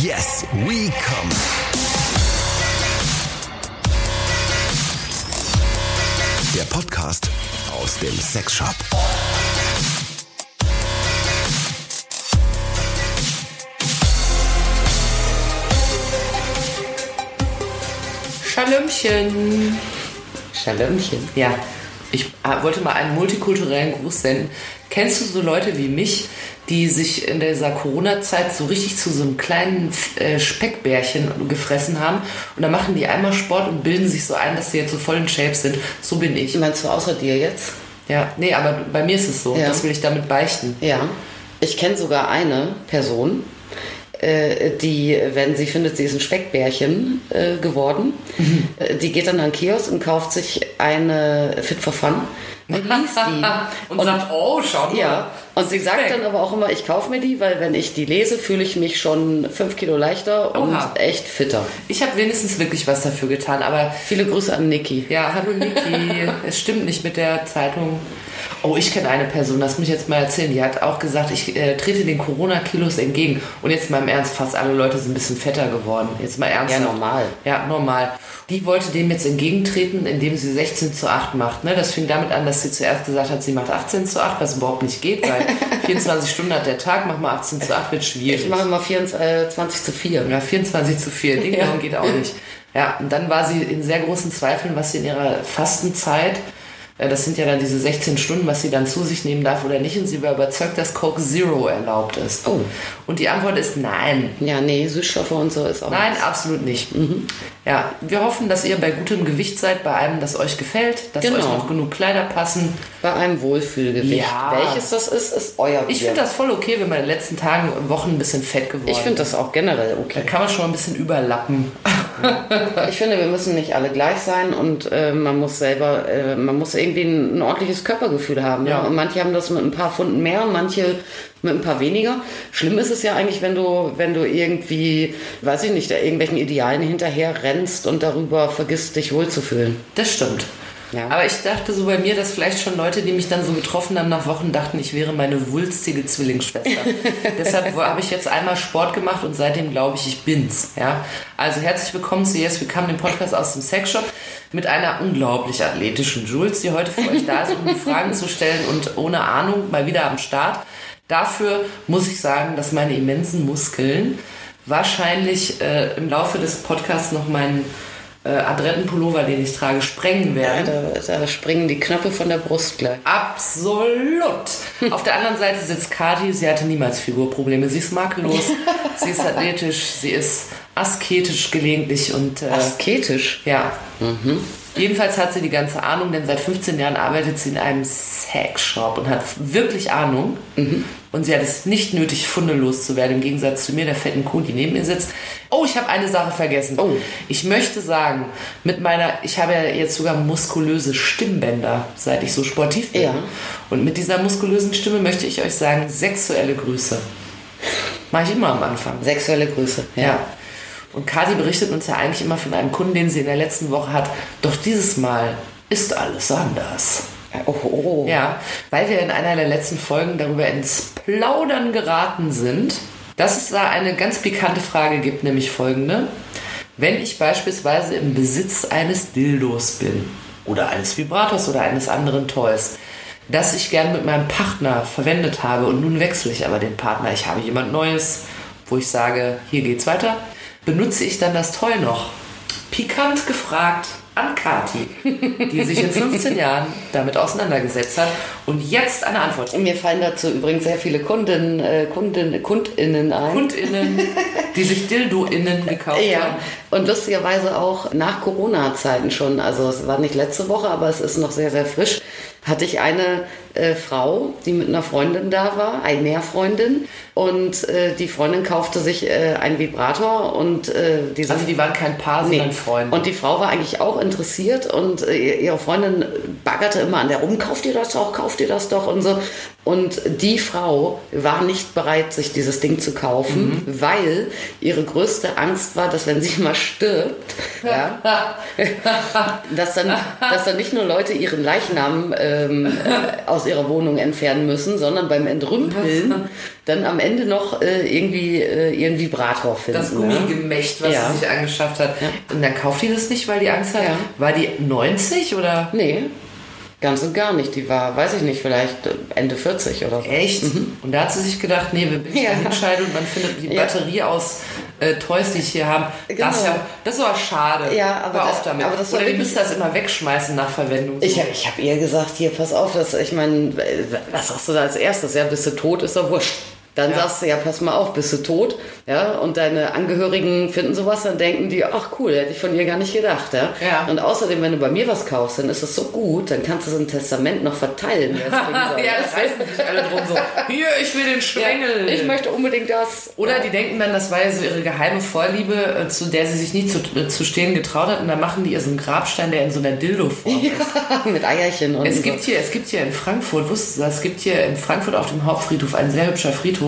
Yes, we come. Der Podcast aus dem Sexshop. Schalömchen. Schalömchen. Ja, ich äh, wollte mal einen multikulturellen Gruß senden. Kennst du so Leute wie mich, die sich in dieser Corona-Zeit so richtig zu so einem kleinen äh, Speckbärchen gefressen haben? Und dann machen die einmal Sport und bilden sich so ein, dass sie jetzt so voll in Shape sind. So bin ich. Meinst du außer dir jetzt? Ja, nee, aber bei mir ist es so. Ja. Das will ich damit beichten. Ja. Ich kenne sogar eine Person, äh, die, wenn sie findet, sie ist ein Speckbärchen äh, geworden, äh, die geht dann an den Kiosk und kauft sich eine Fit for Fun und liest die. und, sagt, oh, schau mal. Ja, und sie sagt dann aber auch immer, ich kaufe mir die, weil wenn ich die lese, fühle ich mich schon fünf Kilo leichter und Oha. echt fitter. Ich habe wenigstens wirklich was dafür getan, aber Viele Grüße an Niki. Ja, hallo Niki. es stimmt nicht mit der Zeitung. Oh, ich kenne eine Person, das muss ich jetzt mal erzählen. Die hat auch gesagt, ich äh, trete den Corona-Kilos entgegen. Und jetzt mal im Ernst, fast alle Leute sind ein bisschen fetter geworden. Jetzt mal ernsthaft. Ja, normal. Ja, normal. Die wollte dem jetzt entgegentreten, indem sie 16 zu 8 macht. Ne? Das fing damit an, dass sie zuerst gesagt hat, sie macht 18 zu 8, was überhaupt nicht geht, weil 24 Stunden hat der Tag, mach mal 18 zu 8, wird schwierig. Ich mache immer 24 zu 4. Ja, 24 zu 4. Ding Ja. Geht auch nicht. Ja, und dann war sie in sehr großen Zweifeln, was sie in ihrer Fastenzeit, das sind ja dann diese 16 Stunden, was sie dann zu sich nehmen darf oder nicht. Und sie war überzeugt, dass Coke Zero erlaubt ist. Oh. Und die Antwort ist nein. Ja, nee, Süßstoffe und so ist auch Nein, nichts. absolut nicht. Ja, wir hoffen, dass ihr bei gutem Gewicht seid, bei einem, das euch gefällt, dass Genau. euch noch genug Kleider passen. Bei einem Wohlfühlgewicht. Ja. Welches das ist, ist euer Ich finde das voll okay, wenn man in den letzten Tagen und Wochen ein bisschen fett geworden Ich finde ist. das auch generell Da okay. kann man schon ein bisschen überlappen. Ich finde, wir müssen nicht alle gleich sein und äh, man muss selber, äh, man muss irgendwie ein, ein ordentliches Körpergefühl haben. Ja. Ne? Und manche haben das mit ein paar Pfunden mehr und manche mit ein paar weniger. Schlimm ist es ja eigentlich, wenn du, wenn du irgendwie, weiß ich nicht, irgendwelchen Idealen hinterher rennst und darüber vergisst, dich wohlzufühlen. Das stimmt. Ja. Aber ich dachte so bei mir, dass vielleicht schon Leute, die mich dann so getroffen haben nach Wochen, dachten, ich wäre meine wulstige Zwillingsschwester. Deshalb habe ich jetzt einmal Sport gemacht und seitdem glaube ich, ich bin's. Ja? Also herzlich willkommen zu Yes, wir kamen dem Podcast aus dem Sexshop mit einer unglaublich athletischen Jules, die heute für euch da ist, um die Fragen zu stellen und ohne Ahnung mal wieder am Start. Dafür muss ich sagen, dass meine immensen Muskeln wahrscheinlich äh, im Laufe des Podcasts noch meinen äh, Adrettenpullover, den ich trage, sprengen Ja, werden. da, da springen die Knöpfe von der Brust gleich. Absolut. Auf der anderen Seite sitzt Kati, sie hatte niemals Figurprobleme. Sie ist makellos, sie ist athletisch, sie ist asketisch gelegentlich und äh, Asketisch. ja. Jedenfalls hat sie die ganze Ahnung, denn seit 15 Jahren arbeitet sie in einem Sexshop und hat wirklich Ahnung. Und sie hat es nicht nötig, fundelos zu werden, im Gegensatz zu mir, der fetten Kuh, die neben ihr sitzt. Oh, ich habe eine Sache vergessen. Oh. Ich möchte sagen, mit meiner, ich habe ja jetzt sogar muskulöse Stimmbänder, seit ich so sportiv bin. Ja. Und mit dieser muskulösen Stimme möchte ich euch sagen, sexuelle Grüße. Mache ich immer am Anfang. Sexuelle Grüße. Ja. Und Kati berichtet uns ja eigentlich immer von einem Kunden, den sie in der letzten Woche hat. Doch dieses Mal ist alles anders. Oh, oh. Ja, weil wir in einer der letzten Folgen darüber ins Plaudern geraten sind, dass es da eine ganz pikante Frage gibt, nämlich folgende. Wenn ich beispielsweise im Besitz eines Dildos bin oder eines Vibrators oder eines anderen Toys, das ich gern mit meinem Partner verwendet habe und nun wechsle ich aber den Partner, ich habe jemand Neues, wo ich sage, hier geht's weiter, benutze ich dann das Toy noch? Pikant gefragt an Kati, die sich in 15 Jahren damit auseinandergesetzt hat und jetzt eine Antwort. Mir fallen dazu übrigens sehr viele Kunden, äh, Kunden, KundInnen ein. KundInnen, die sich DildoInnen gekauft Ja, haben. Und lustigerweise auch nach Corona-Zeiten schon, also es war nicht letzte Woche, aber es ist noch sehr, sehr frisch, hatte ich eine äh, Frau, die mit einer Freundin da war, eine Mehrfreundin, und äh, die Freundin kaufte sich äh, einen Vibrator und äh, diese Also die waren kein Paar, Nee. sondern Freunde. Und die Frau war eigentlich auch interessiert und äh, ihre Freundin baggerte immer an der rum, kauft ihr das doch, kauft ihr das doch und so. Und die Frau war nicht bereit, sich dieses Ding zu kaufen, weil ihre größte Angst war, dass wenn sie mal stirbt, ja, dass, dann, dass dann nicht nur Leute ihren Leichnam ähm, äh, aus ihrer Wohnung entfernen müssen, sondern beim Entrümpeln dann am Ende noch äh, irgendwie äh, ihren Vibrator finden. Das ne? Gummigemächt, was Ja. sie sich angeschafft hat. Und dann kauft die das nicht, weil die Angst hat. Ja. War die 90 oder? Nee, ganz und gar nicht. Die war, weiß ich nicht, vielleicht äh, Ende 40 oder so. Echt? Und da hat sie sich gedacht, nee, wenn ich Ja. und man findet die Ja. Batterie aus äh, Toys, die ich hier habe, das, ist Genau. ja, das aber schade. Ja, aber Hör das- auf damit. aber das war Oder wirklich- müsst das immer wegschmeißen nach Verwendung. Ich, So. ich habe ihr gesagt, hier, pass auf, das, ich meine, was sagst du da als erstes? Ja, bist du tot, ist doch wurscht. Dann Ja. sagst du, ja, pass mal auf, bist du tot? Ja, und deine Angehörigen finden sowas, dann denken die, ach cool, hätte ich von ihr gar nicht gedacht. Ja? Ja. Und außerdem, wenn du bei mir was kaufst, dann ist das so gut, dann kannst du es im Testament noch verteilen. ja, das reißen sich alle drum so. Hier, ich will den Schwengel. ich möchte unbedingt das. Oder die denken dann, das war ja so ihre geheime Vorliebe, äh, zu der sie sich nie zu, äh, zu stehen getraut hat. Und dann machen die ihr so einen Grabstein, der in so einer Dildo-Form ist. mit Eierchen und Es so. gibt, hier, es gibt hier in Frankfurt, wusstest du? Es gibt hier in Frankfurt auf dem Hauptfriedhof, ein sehr hübscher Friedhof.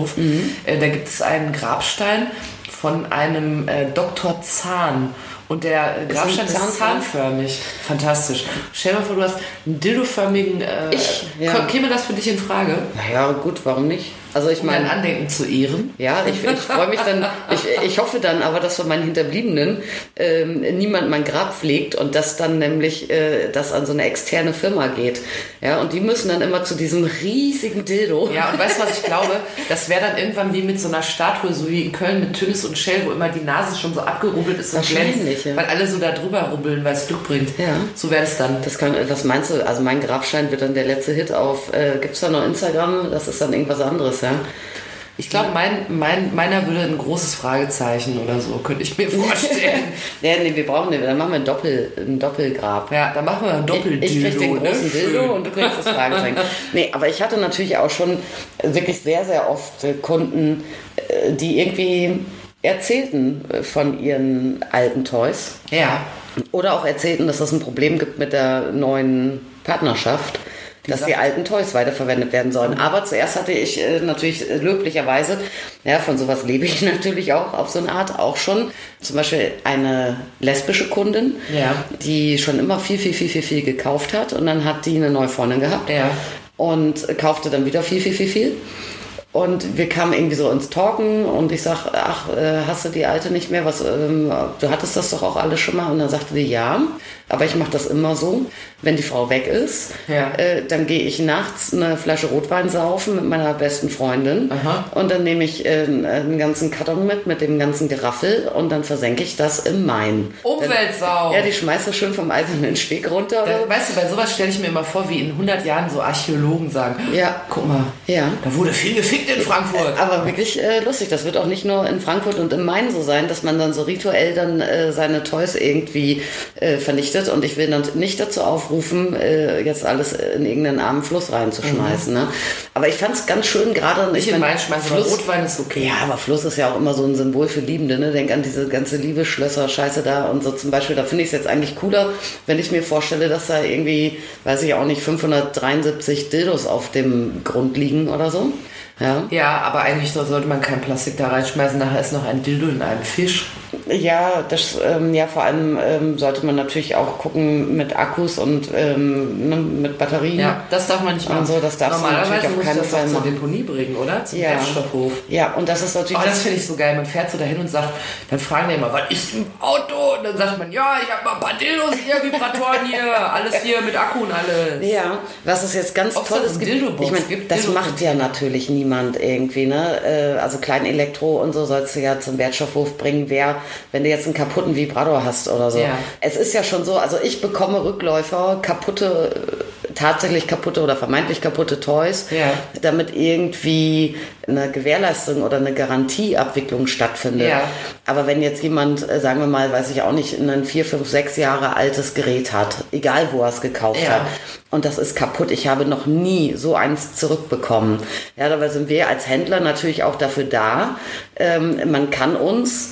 Äh, da gibt es einen Grabstein von einem äh, Dr. Zahn. Und der äh, Grabstein ist, Zahnförmig? zahnförmig. Fantastisch. Stell dir mal vor, du hast einen dildoförmigen. Äh, Ich? Ja. Käme das für dich in Frage? Naja, gut, warum nicht? Also ich Um meine, Andenken zu ehren? Ja, ich, ich freue mich dann, ich, ich hoffe dann aber, dass von meinen Hinterbliebenen ähm, niemand mein Grab pflegt und dass dann nämlich äh, das an so eine externe Firma geht. Ja, und die müssen dann immer zu diesem riesigen Dildo. Ja, und weißt du, was ich glaube? Das wäre dann irgendwann wie mit so einer Statue, so wie in Köln mit Tünnes und Shell, wo immer die Nase schon so abgerubbelt ist und glänzt, ja. weil alle so da drüber rubbeln, weil es Glück bringt. Ja. So wäre es dann. Das kann, was meinst du? Also mein Grabstein wird dann der letzte Hit auf, äh, gibt's da noch Instagram? Das ist dann irgendwas anderes, ja? Ich glaube, mein, mein, meiner würde ein großes Fragezeichen oder so, könnte ich mir vorstellen. ja, nee, wir brauchen, den- dann machen wir ein, Doppel, ein Doppelgrab. ja, dann machen wir ein Doppeldildo. Ich krieg den ne? großen Dildo Schön. und du kriegst das Fragezeichen. nee, aber ich hatte natürlich auch schon wirklich sehr, sehr oft äh, Kunden, äh, die irgendwie erzählten äh, von ihren alten Toys Ja. oder auch erzählten, dass es ein Problem gibt mit der neuen Partnerschaft. Dass die alten Toys weiterverwendet werden sollen. Aber zuerst hatte ich äh, natürlich äh, löblicherweise, ja, von sowas lebe ich natürlich auch auf so eine Art, auch schon zum Beispiel eine lesbische Kundin, Ja. die schon immer viel, viel, viel, viel, viel gekauft hat und dann hat die eine neue Freundin gehabt Ja. und kaufte dann wieder viel, viel, viel, viel. Und wir kamen irgendwie so ins Talken und ich sag, ach, äh, hast du die alte nicht mehr? Was, ähm, du hattest das doch auch alles schon mal. Und dann sagte die, ja, aber ich mache das immer so, wenn die Frau weg ist, Ja. äh, dann gehe ich nachts eine Flasche Rotwein saufen mit meiner besten Freundin Aha. und dann nehme ich äh, einen ganzen Karton mit, mit dem ganzen Geraffel und dann versenke ich das im Main. Umweltsau. Ja, die schmeißt das schön vom eisernen Steg runter. Da, weißt du, bei sowas stelle ich mir immer vor, wie in 100 Jahren so Archäologen sagen, Ja. guck mal, Ja. da wurde viel gefickt in Frankfurt. Aber wirklich äh, lustig. Das wird auch nicht nur in Frankfurt und im Main so sein, dass man dann so rituell dann äh, seine Toys irgendwie äh, vernichtet. Und ich will dann nicht dazu aufrufen, äh, jetzt alles in irgendeinen armen Fluss reinzuschmeißen. Ne? Aber ich fand es ganz schön, gerade Nicht ich in mein, Main schmeißen, aber Rotwein ist okay. Ja, aber Fluss ist ja auch immer so ein Symbol für Liebende. Ne? Denk an diese ganze Liebesschlösser, Scheiße da und so zum Beispiel. Da finde ich es jetzt eigentlich cooler, wenn ich mir vorstelle, dass da irgendwie, weiß ich auch nicht, 573 Dildos auf dem Grund liegen oder so. Ja. Ja, aber eigentlich so- sollte man kein Plastik da reinschmeißen. Nachher ist noch ein Dildo in einem Fisch. Ja, das, ähm, ja, vor allem ähm, sollte man natürlich auch gucken mit Akkus und ähm, ne, mit Batterien. Ja, das darf man nicht machen. Und so, das darfst du Normalerweise natürlich auf keinen Fall doch zur machen. Deponie bringen, oder? Zum Ja. Wertstoffhof. Ja, und das ist natürlich. Oh, das finde ich so geil. Man fährt so dahin und sagt, dann fragen die immer, was ist im Auto? Und dann sagt man, ja, ich habe mal ein paar Dildos hier, Vibratoren hier, alles hier mit Akku und alles. Ja, was es jetzt ganz Ob's toll da ist, so gibt, ich meine, das Dildo- macht ja natürlich niemand irgendwie, ne? Äh, Also klein Elektro und so sollst du ja zum Wertstoffhof bringen, wer, wenn du jetzt einen kaputten Vibrator hast oder so. Ja. Es ist ja schon so, also ich bekomme Rückläufer, kaputte, tatsächlich kaputte oder vermeintlich kaputte Toys, Ja. damit irgendwie eine Gewährleistung oder eine Garantieabwicklung stattfindet. Ja. Aber wenn jetzt jemand, äh, sagen wir mal, weiß ich auch nicht, ein vier, fünf, sechs Jahre altes Gerät hat, egal wo er es gekauft Ja. hat, und das ist kaputt. Ich habe noch nie so eins zurückbekommen. Ja, dabei sind wir als Händler natürlich auch dafür da. Ähm, man kann uns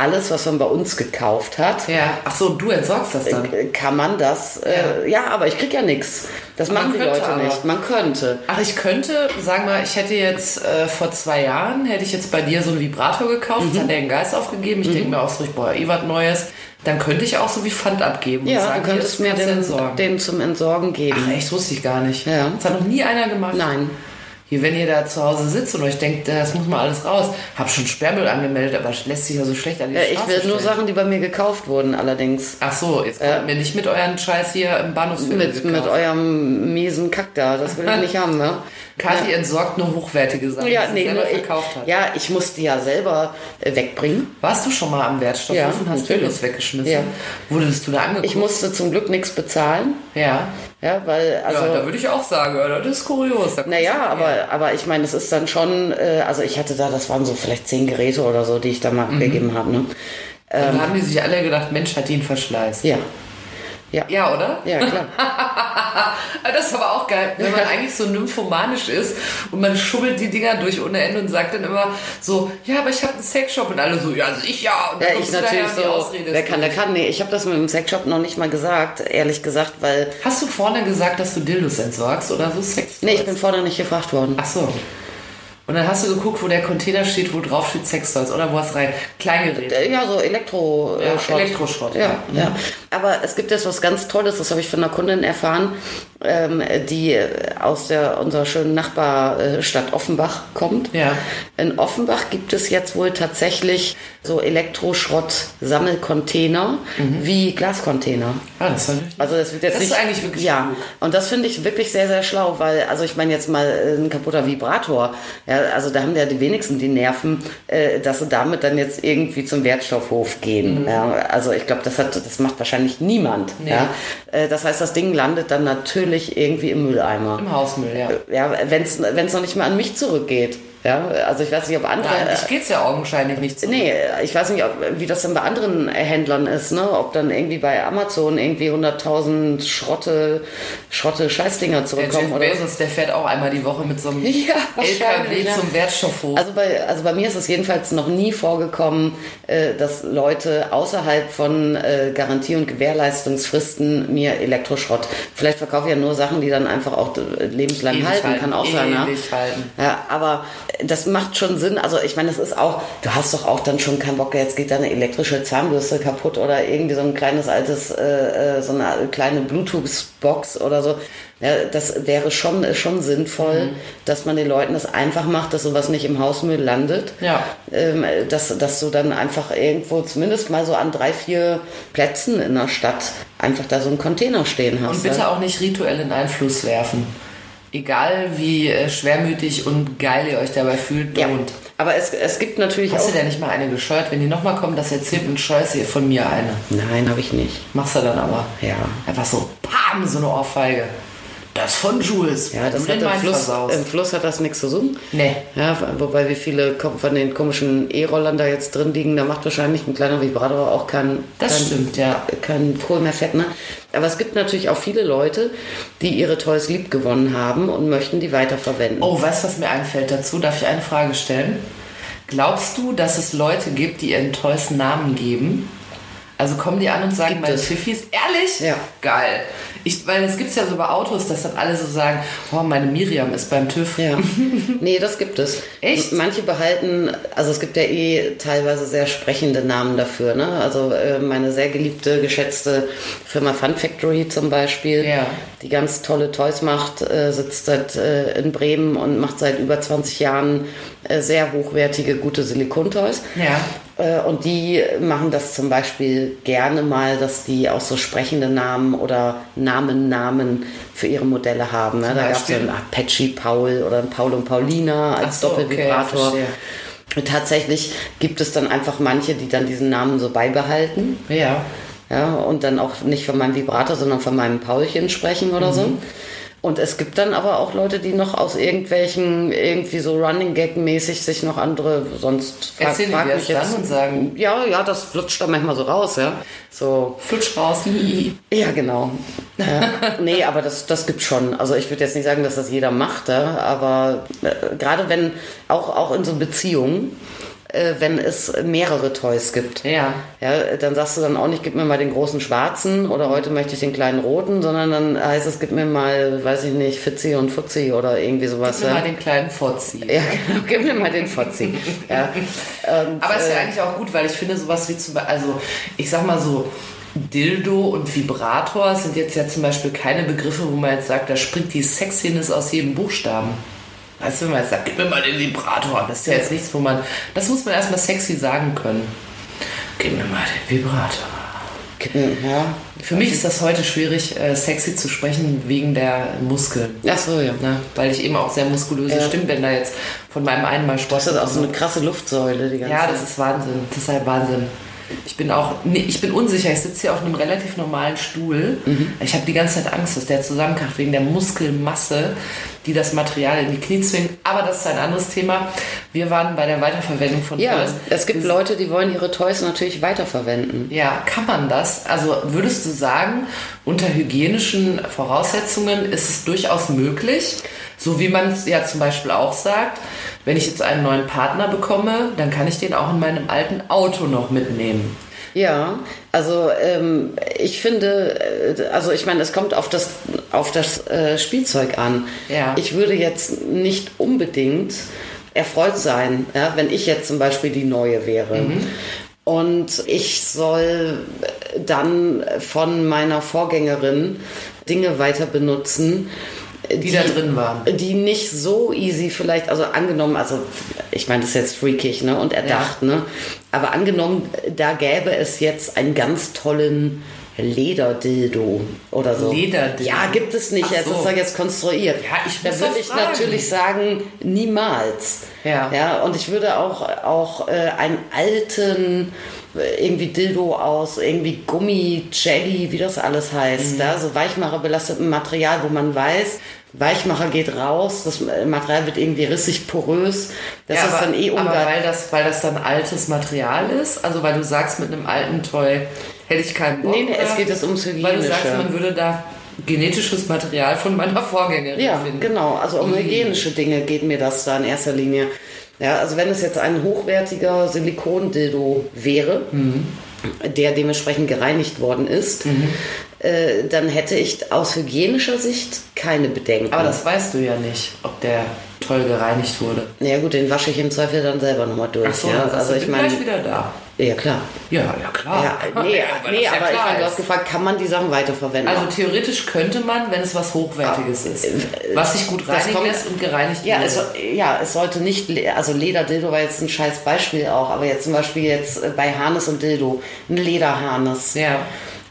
alles, was man bei uns gekauft hat, Ja. Ach so, du entsorgst das dann. äh, kann man das, äh, ja. aber ich krieg ja nichts. Das Man machen die Leute aber. nicht. Man könnte. Ach, ich könnte, sagen wir, ich hätte jetzt äh, vor zwei Jahren, hätte ich jetzt bei dir so einen Vibrator gekauft, Mhm. hat der einen Geist aufgegeben. Ich denke mir auch so, ich brauche eh was Neues. Dann könnte ich auch so wie Pfand abgeben und Ja, sagen, du könntest mir den, den zum Entsorgen geben. Ach, echt, wusste ich gar nicht. Ja. Das hat noch nie einer gemacht. Nein. Hier, wenn ihr da zu Hause sitzt und euch denkt, das muss mal alles raus, hab schon Sperrmüll angemeldet, aber lässt sich ja so schlecht an die Ja, ich Straße will nur. Sachen, die bei mir gekauft wurden, allerdings. Ach so, jetzt kommt mir nicht mit euren Scheiß hier im Bahnhofsviertel Mit, mit eurem miesen Kack da. Das will ich nicht haben, ne? Kathi entsorgt nur hochwertige Sachen, Ja, die sie nee, selber nur ich, verkauft hat. ja, ich musste die ja selber äh, wegbringen. Warst du schon mal am Wertstoffhof Ja, und hast. Dildos weggeschmissen? Ja. Wurdest du da angeguckt? Ich musste zum Glück nichts bezahlen. ja. Ja, weil, also. ja, da würde ich auch sagen, das ist kurios. Da Naja, aber, aber ich meine, es ist dann schon, äh, also ich hatte da, das waren so vielleicht zehn Geräte oder so, die ich da mal Mhm. abgegeben habe. Ne? Und da haben die sich alle gedacht, Mensch, hat die einen Verschleiß. Ja. Ja. Ja, oder? Ja, klar. Das ist aber auch geil, wenn man eigentlich so nymphomanisch ist und man schubbelt die Dinger durch ohne Ende und sagt dann immer so, ja, aber ich habe einen Sexshop und alle so, ja, also ich ja. Und Ja, ich natürlich so. Ausrede Wer kann, der kann. Nee, ich habe das mit dem Sexshop noch nicht mal gesagt, ehrlich gesagt, weil. Hast du vorne gesagt, dass du Dildos entsorgst oder so Sex? Nee, ich bin vorne nicht gefragt worden. Ach so. Und dann hast du geguckt, wo der Container steht, wo drauf steht Sextoys oder wo hast rein? Kleingerät. Äh, Ja, so Elektro Ja, äh, Schrott. Elektroschrott, Ja, ja. ja. Aber es gibt jetzt was ganz Tolles, das habe ich von einer Kundin erfahren, ähm, die aus der unserer schönen Nachbarstadt Offenbach kommt. Ja. In Offenbach gibt es jetzt wohl tatsächlich so Elektroschrott-Sammelcontainer wie Glascontainer. Ah, das. Also das wird jetzt Das ist nicht, eigentlich wirklich ja. klug. Und das finde ich wirklich sehr sehr schlau, weil also ich meine jetzt mal äh, ein kaputter Vibrator, ja, also da haben ja die wenigsten die Nerven, äh, dass sie damit dann jetzt irgendwie zum Wertstoffhof gehen. Ja. Also ich glaube, das hat das macht wahrscheinlich niemand. Mhm. Nee. Ja. Äh, das heißt, das Ding landet dann natürlich irgendwie im Mülleimer. Im Hausmüll, ja. Ja, wenn es noch nicht mal an mich zurückgeht. Ja, also ich weiß nicht, ob andere Ja, eigentlich geht's ja augenscheinlich nicht so. Nee, ich weiß nicht, ob, wie das dann bei anderen Händlern ist, ne? Ob dann irgendwie bei Amazon irgendwie 100.000 Schrotte, Schrotte Scheißdinger Der zurückkommen Jeff oder Bezos, der fährt auch einmal die Woche mit so einem Ja, LKW ja. zum Wertstoffhof. Also bei, also bei mir ist es jedenfalls noch nie vorgekommen, äh, dass Leute außerhalb von äh, Garantie- und Gewährleistungsfristen mir Elektroschrott. Vielleicht verkaufe ich ja nur Sachen, die dann einfach auch äh, lebenslang Ewig halten, halten, kann auch sein. Ja? halten. Ja, aber das macht schon Sinn. Also ich meine, das ist auch, du hast doch auch dann schon keinen Bock, jetzt geht deine elektrische Zahnbürste kaputt oder irgendwie so ein kleines altes, äh, äh, so eine kleine Bluetooth-Box oder so. Ja, das wäre schon, ist schon sinnvoll, Mhm. dass man den Leuten das einfach macht, dass sowas nicht im Hausmüll landet. Ja. Ähm, dass, dass du dann einfach irgendwo zumindest mal so an drei, vier Plätzen in der Stadt einfach da so einen Container stehen hast. Und bitte ja. auch nicht rituell in einen Fluss werfen. Egal wie äh, schwermütig und geil ihr euch dabei fühlt, Ja. don't. Aber es, es gibt natürlich Hast auch... du denn nicht mal eine gescheut? Wenn die nochmal kommen, das erzählt und scheiße ihr von mir eine. Nein, habe ich nicht. Machst du dann aber. Ja. Einfach so, pam, so eine Ohrfeige. Das von Jules. Ja, das hat im Fluss, versaust. im Fluss hat das nichts zu suchen. Nee. Ja, wobei wie viele von den komischen E-Rollern da jetzt drin liegen, da macht wahrscheinlich ein kleiner Vibrator auch kein, Das kein, stimmt, ja. kein Kohl mehr fett. Ne? Aber es gibt natürlich auch viele Leute, die ihre Toys lieb gewonnen haben und möchten die weiterverwenden. Oh, weißt du, was mir einfällt dazu? Darf ich eine Frage stellen? Glaubst du, dass es Leute gibt, die ihren Toys Namen geben? Also kommen die an und sagen, Gibt meine es. Tiffys, ehrlich? Ja. Geil. Ich, weil es gibt ja so bei Autos, dass dann alle so sagen, oh, meine Miriam ist beim TÜV. Ja. Nee, das gibt es. Echt? Manche behalten, also es gibt ja eh teilweise sehr sprechende Namen dafür. Ne? Also äh, meine sehr geliebte, geschätzte Firma Fun Factory zum Beispiel, Ja. die ganz tolle Toys macht, äh, sitzt seit, äh, in Bremen und macht seit über 20 Jahren sehr hochwertige, gute Silikontoys. Ja. Äh, Und die machen das zum Beispiel gerne mal, dass die auch so sprechende Namen oder Namen, Namen für ihre Modelle haben. Ne? Da gab es Beispiel? einen Apache Paul oder einen Paul und Paulina als so, okay, Doppelvibrator. verstehe. Und tatsächlich gibt es dann einfach manche, die dann diesen Namen so beibehalten. Ja. Ja, und dann auch nicht von meinem Vibrator, sondern von meinem Paulchen sprechen oder so. Und es gibt dann aber auch Leute, die noch aus irgendwelchen, irgendwie so Running Gag mäßig sich noch andere, sonst frag, Erzählen frag mich das dann jetzt. und sagen, Ja, ja, das flutscht dann manchmal so raus, ja. So, flutsch raus. ja, genau. Ja. nee, aber das, das gibt schon. Also ich würde jetzt nicht sagen, dass das jeder macht, ja, aber äh, gerade wenn, auch, auch in so Beziehungen, äh, wenn es mehrere Toys gibt. Ja. Ja, dann sagst du dann auch nicht, gib mir mal den großen schwarzen oder heute möchte ich den kleinen roten, sondern dann heißt es, gib mir mal, weiß ich nicht, Fitzi und Fuzzi oder irgendwie sowas. Gib mir ja. mal den kleinen Fotzi. ja, genau, gib mir mal den Fotzi. ja. Und, Aber es ist ja äh, eigentlich auch gut, weil ich finde sowas wie zum Beispiel, also ich sag mal so, Dildo und Vibrator sind jetzt ja zum Beispiel keine Begriffe, wo man jetzt sagt, da springt die Sexiness aus jedem Buchstaben. Weißt du, wenn man jetzt sagt, gib mir mal den Vibrator, das ist ja jetzt nichts, wo man, das muss man erstmal sexy sagen können. Gib mir mal den Vibrator. ja. Für mich ist das heute schwierig, äh, sexy zu sprechen wegen der Muskeln. Ach so, ja. Ne? Weil ich eben auch sehr muskulöse Ja. Stimmbänder jetzt von meinem einen Mal Das ist auch so eine krasse Luftsäule, die ganze Ja, das ist Wahnsinn. Das ist halt Wahnsinn. Ich bin auch, ich bin unsicher. Ich sitze hier auf einem relativ normalen Stuhl. Mhm. Ich habe die ganze Zeit Angst, dass der zusammenkracht wegen der Muskelmasse, die das Material in die Knie zwingt. Aber das ist ein anderes Thema. Wir waren bei der Weiterverwendung von Ja, Toys. es gibt Leute, die wollen ihre Toys natürlich weiterverwenden. Ja, kann man das? Also würdest du sagen, unter hygienischen Voraussetzungen ist es durchaus möglich, so wie man es ja zum Beispiel auch sagt, wenn ich jetzt einen neuen Partner bekomme, dann kann ich den auch in meinem alten Auto noch mitnehmen. Ja, also ähm, ich finde, äh, also ich meine, es kommt auf das, auf das äh, Spielzeug an. Ja. Ich würde jetzt nicht unbedingt erfreut sein, ja, wenn ich jetzt zum Beispiel die neue wäre. Und ich soll dann von meiner Vorgängerin Dinge weiter benutzen, Die da drin waren. die nicht so easy vielleicht, also angenommen, also ich meine, das ist jetzt freakig ne, und erdacht, ne? aber angenommen, da gäbe es jetzt einen ganz tollen Lederdildo oder so. Lederdildo? Ja, gibt es nicht. Ach Es so. ist doch jetzt konstruiert. Ja, ich da würde ich fragen. natürlich sagen, niemals. Ja. ja. Und ich würde auch, auch äh, einen alten äh, irgendwie Dildo aus irgendwie Gummi, Jelly, wie das alles heißt, Mhm. ja, so weichmacherbelastetem Material, wo man weiß, Weichmacher geht raus, das Material wird irgendwie rissig porös. Das ja, ist aber, dann eh aber ungeil. weil das, weil das dann altes Material ist, also weil du sagst, mit einem alten Toy hätte ich keinen Bock. Nee, nee, es geht jetzt ums Weil du sagst, Hygienische. man würde da genetisches Material von meiner Vorgängerin Ja, finden. genau. Also um hygienische Dinge geht mir das da in erster Linie. Ja, also wenn es jetzt ein hochwertiger Silikondildo wäre, der dementsprechend gereinigt worden ist, äh, dann hätte ich aus hygienischer Sicht keine Bedenken. Aber das weißt du ja nicht, ob der toll gereinigt wurde. naja gut, den wasche ich im Zweifel dann selber nochmal durch. Ach so, ja? also du, ich bin meine, gleich wieder da. ja klar. Ja, ja klar. Ja, nee, Ja, nee ja aber ich meine, du hast gefragt, kann man die Sachen weiterverwenden? Also theoretisch könnte man, wenn es was Hochwertiges ist, was sich gut Ah, äh, reinigen kommt- lässt und gereinigt Ja, wurde. es, ja, es sollte nicht, also Lederdildo war jetzt ein scheiß Beispiel auch, aber jetzt zum Beispiel jetzt äh, bei Harnes und Dildo, ein Lederharnes, Ja.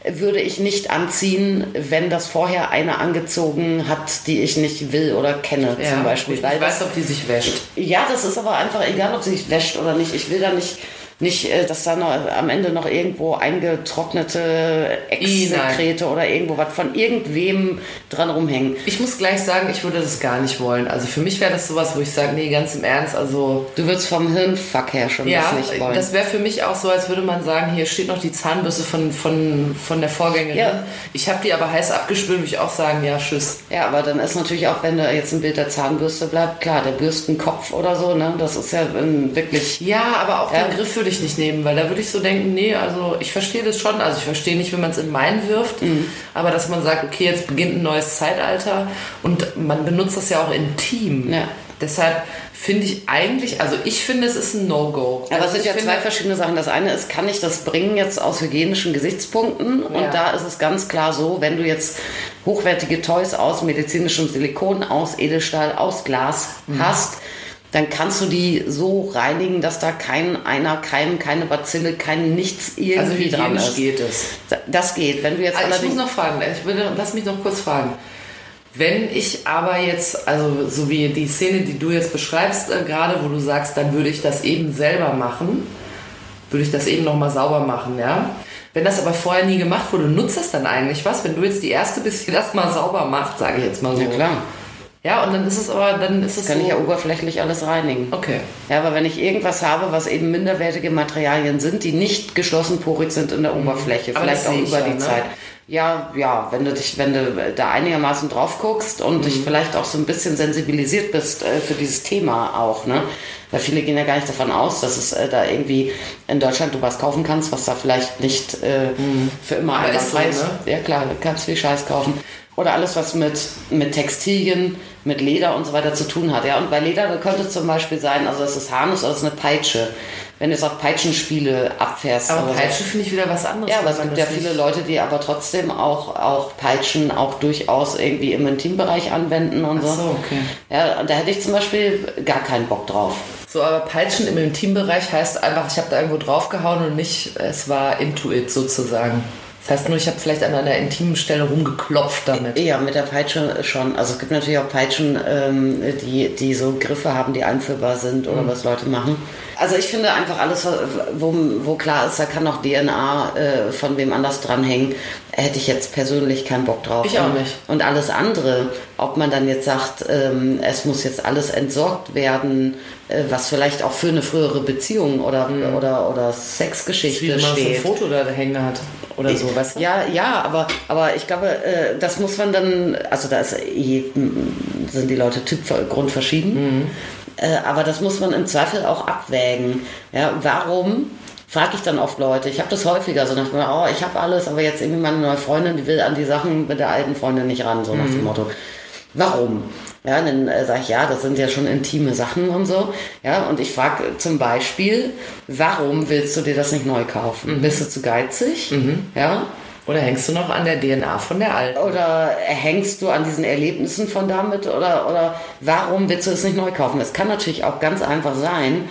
Würde ich nicht anziehen, wenn das vorher eine angezogen hat, die ich nicht will oder kenne ja, zum Beispiel. Ich Weil das, weiß, ob die sich wäscht. ja, das ist aber einfach egal, ob sie sich wäscht oder nicht. Ich will da nicht, nicht äh, dass da noch, am Ende noch irgendwo eingetrocknete Ex-Sekrete oder irgendwo was von irgendwem dran rumhängen. Ich muss gleich sagen, ich würde das gar nicht wollen. Also für mich wäre das sowas, wo ich sage, nee, ganz im Ernst, also Du würdest vom Hirnfuck her schon ja, das nicht wollen. das wäre für mich auch so, als würde man sagen, hier steht noch die Zahnbürste von, von, von der Vorgängerin. Ja. Ich habe die aber heiß abgespült, würde ich auch sagen, ja, tschüss. Ja, aber dann ist natürlich auch, wenn da jetzt ein Bild der Zahnbürste bleibt, klar, der Bürstenkopf oder so, ne? Das ist ja wirklich. Ja, aber auch Ja. den Griff würde ich nicht nehmen, weil da würde ich so denken, nee, also ich verstehe das schon. Also ich verstehe nicht, wenn man es in Main wirft, Mhm. aber dass man sagt, okay, jetzt beginnt ein neues Zeitalter und man benutzt das ja auch intim. Ja. Deshalb finde ich eigentlich, also ich finde, es ist ein No-Go. Aber es Also sind ich ja zwei verschiedene Sachen. Das eine ist, kann ich das bringen jetzt aus hygienischen Gesichtspunkten? Und Ja. da ist es ganz klar so, wenn du jetzt hochwertige Toys aus medizinischem Silikon, aus Edelstahl, aus Glas Mhm. hast, dann kannst du die so reinigen, dass da kein einer Keim, keine Bazille, kein nichts Also irgendwie dran hygienisch ist. geht es. Das geht. Wenn du jetzt Also ich muss noch fragen, ich würde, lass mich noch kurz fragen. Wenn ich aber jetzt, also so wie die Szene, die du jetzt beschreibst, äh, gerade wo du sagst, dann würde ich das eben selber machen, würde ich das eben nochmal sauber machen, ja? Wenn das aber vorher nie gemacht wurde, nutzt das dann eigentlich was? Wenn du jetzt die Erste bist, die das mal sauber macht, sage ich jetzt mal so. Ja klar, Ja, und dann ist es aber, dann ist es kann so, ich ja oberflächlich alles reinigen. Okay. Ja, aber wenn ich irgendwas habe, was eben minderwertige Materialien sind, die nicht geschlossen porig sind in der Oberfläche, Mhm. Vielleicht das auch über ja, die ne? Zeit. Ja, ja, wenn du dich, wenn du da einigermaßen drauf guckst und Mhm. dich vielleicht auch so ein bisschen sensibilisiert bist äh, für dieses Thema auch, ne? Weil viele gehen ja gar nicht davon aus, dass es äh, da irgendwie in Deutschland du was kaufen kannst, was da vielleicht nicht äh, für immer Aber ist so, ne? Ja klar, du kannst viel Scheiß kaufen. Oder alles, was mit, mit Textilien, mit Leder und so weiter zu tun hat. Ja, und bei Leder könnte es zum Beispiel sein, also es ist Harness oder es ist eine Peitsche. Wenn du es auf Peitschenspiele abfährst. Aber oder so. Peitsche finde ich wieder was anderes. Ja, aber es gibt ja viele nicht- Leute, die aber trotzdem auch, auch Peitschen auch durchaus irgendwie im Intimbereich anwenden und so. Ach so, okay. Ja, und da hätte ich zum Beispiel gar keinen Bock drauf. So, aber Peitschen im Intimbereich heißt einfach, ich habe da irgendwo draufgehauen und nicht, es war Intuit sozusagen. Das heißt nur, ich habe vielleicht an einer intimen Stelle rumgeklopft damit. Ja, mit der Peitsche schon. Also es gibt natürlich auch Peitschen, ähm, die, die so Griffe haben, die einführbar sind oder was Leute machen. Also ich finde einfach alles, wo, wo klar ist, da kann noch DNA äh, von wem anders dranhängen, hätte ich jetzt persönlich keinen Bock drauf. Ich auch Und- nicht. Und alles andere, ob man dann jetzt sagt, ähm, es muss jetzt alles entsorgt werden, äh, was vielleicht auch für eine frühere Beziehung oder, oder, oder Sexgeschichte Wie wenn man so ein. Foto da hängen hat oder so, weißt du? Ja, ja, aber, aber ich glaube, äh, das muss man dann, also da ist, eh, sind die Leute typgrundverschieden, äh, aber das muss man im Zweifel auch abwägen. Ja, warum? Frage ich dann oft Leute. Ich habe das häufiger so nach dem Motto, oh, ich habe alles, aber jetzt irgendwie meine neue Freundin, die will an die Sachen mit der alten Freundin nicht ran, so nach dem Motto. Warum? Ja, dann äh, sage ich, ja, das sind ja schon intime Sachen und so. Ja, und ich frage zum Beispiel, warum willst du dir das nicht neu kaufen? Bist du zu geizig? Ja. Oder hängst du noch an der DNA von der Alten? Oder hängst du an diesen Erlebnissen von damit? Oder, oder warum willst du es nicht neu kaufen? Es kann natürlich auch ganz einfach sein,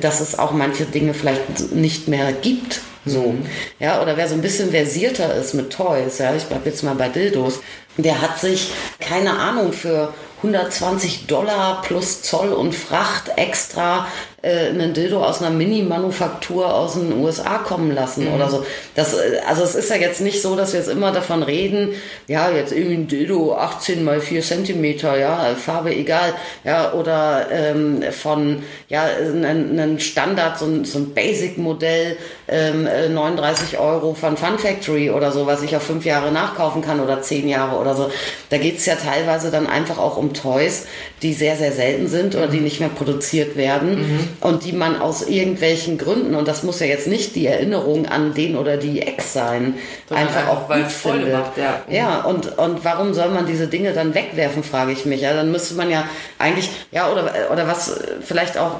dass es auch manche Dinge vielleicht nicht mehr gibt. So. Ja, oder wer so ein bisschen versierter ist mit Toys, ja, ich bleib jetzt mal bei Dildos, der hat sich, keine Ahnung, für 120 Dollar plus Zoll und Fracht extra äh, einen Dildo aus einer Mini-Manufaktur aus den USA kommen lassen oder so. Das, äh, also es ist ja jetzt nicht so, dass wir jetzt immer davon reden, ja, jetzt irgendwie ein Dildo 18 mal 4 Zentimeter, ja, Farbe egal, ja, oder ähm, von, ja, einen Standard, so ein, so ein Basic-Modell, ähm, äh, 39 Euro von Fun Factory oder so, was ich auf fünf Jahre nachkaufen kann oder zehn Jahre oder so. Da geht's ja teilweise dann einfach auch um Toys, die sehr, sehr selten sind oder die nicht mehr produziert werden und die man aus irgendwelchen Gründen, und das muss ja jetzt nicht die Erinnerung an den oder die Ex sein, Sondern einfach auch gut findet. macht, ja. Ja, und, und warum soll man diese Dinge dann wegwerfen, frage ich mich. Ja, dann müsste man ja eigentlich, ja, oder, oder was vielleicht auch,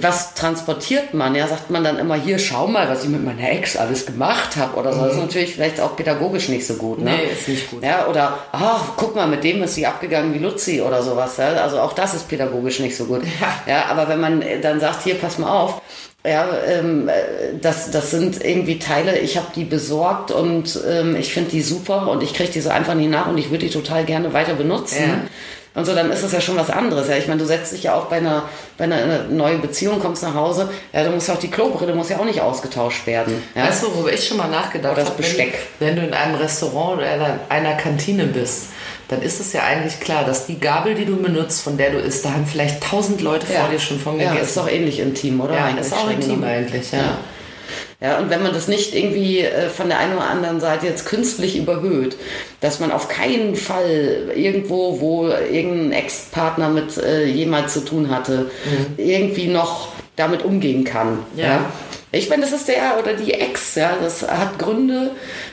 was transportiert man? Ja, sagt man dann immer hier, schau mal, was ich mit meiner Ex alles gemacht habe oder so. Das ist natürlich vielleicht auch pädagogisch nicht so gut. Ne? Mhm. Nee, ist nicht gut. Ja, oder, ach, guck mal, mit dem ist sie abgegangen wie Luzi oder sowas. Ja? Also auch das ist pädagogisch nicht so gut. Ja. ja aber wenn man dann sagt, hier, pass mal auf, ja, ähm, äh, das, das sind irgendwie Teile, ich habe die besorgt und ähm, ich finde die super und ich kriege die so einfach nicht nach und ich würde die total gerne weiter benutzen. Ja. Und so, dann ist es ja schon was anderes. Ja, ich meine, du setzt dich ja auch bei einer, bei einer neuen Beziehung, kommst nach Hause, ja, du musst ja auch die Klobrille muss ja auch nicht ausgetauscht werden. Ja? Weißt du, worüber ich schon mal nachgedacht Oder das habe? Besteck. Wenn, wenn du in einem Restaurant oder in einer Kantine bist, dann ist es ja eigentlich klar, dass die Gabel, die du benutzt, von der du isst, da haben vielleicht tausend Leute vor dir schon von ja, gegessen. ist doch ähnlich intim, oder? Ja, Eigentlich ist auch intim genommen. eigentlich, ja. Ja. Ja, und wenn man das nicht irgendwie äh, von der einen oder anderen Seite jetzt künstlich überhöht, dass man auf keinen Fall irgendwo, wo irgendein Ex-Partner mit äh, jemals zu tun hatte, irgendwie noch damit umgehen kann. Ja. Ja. Ich meine, das ist der oder die Ex, ja, das hat Gründe,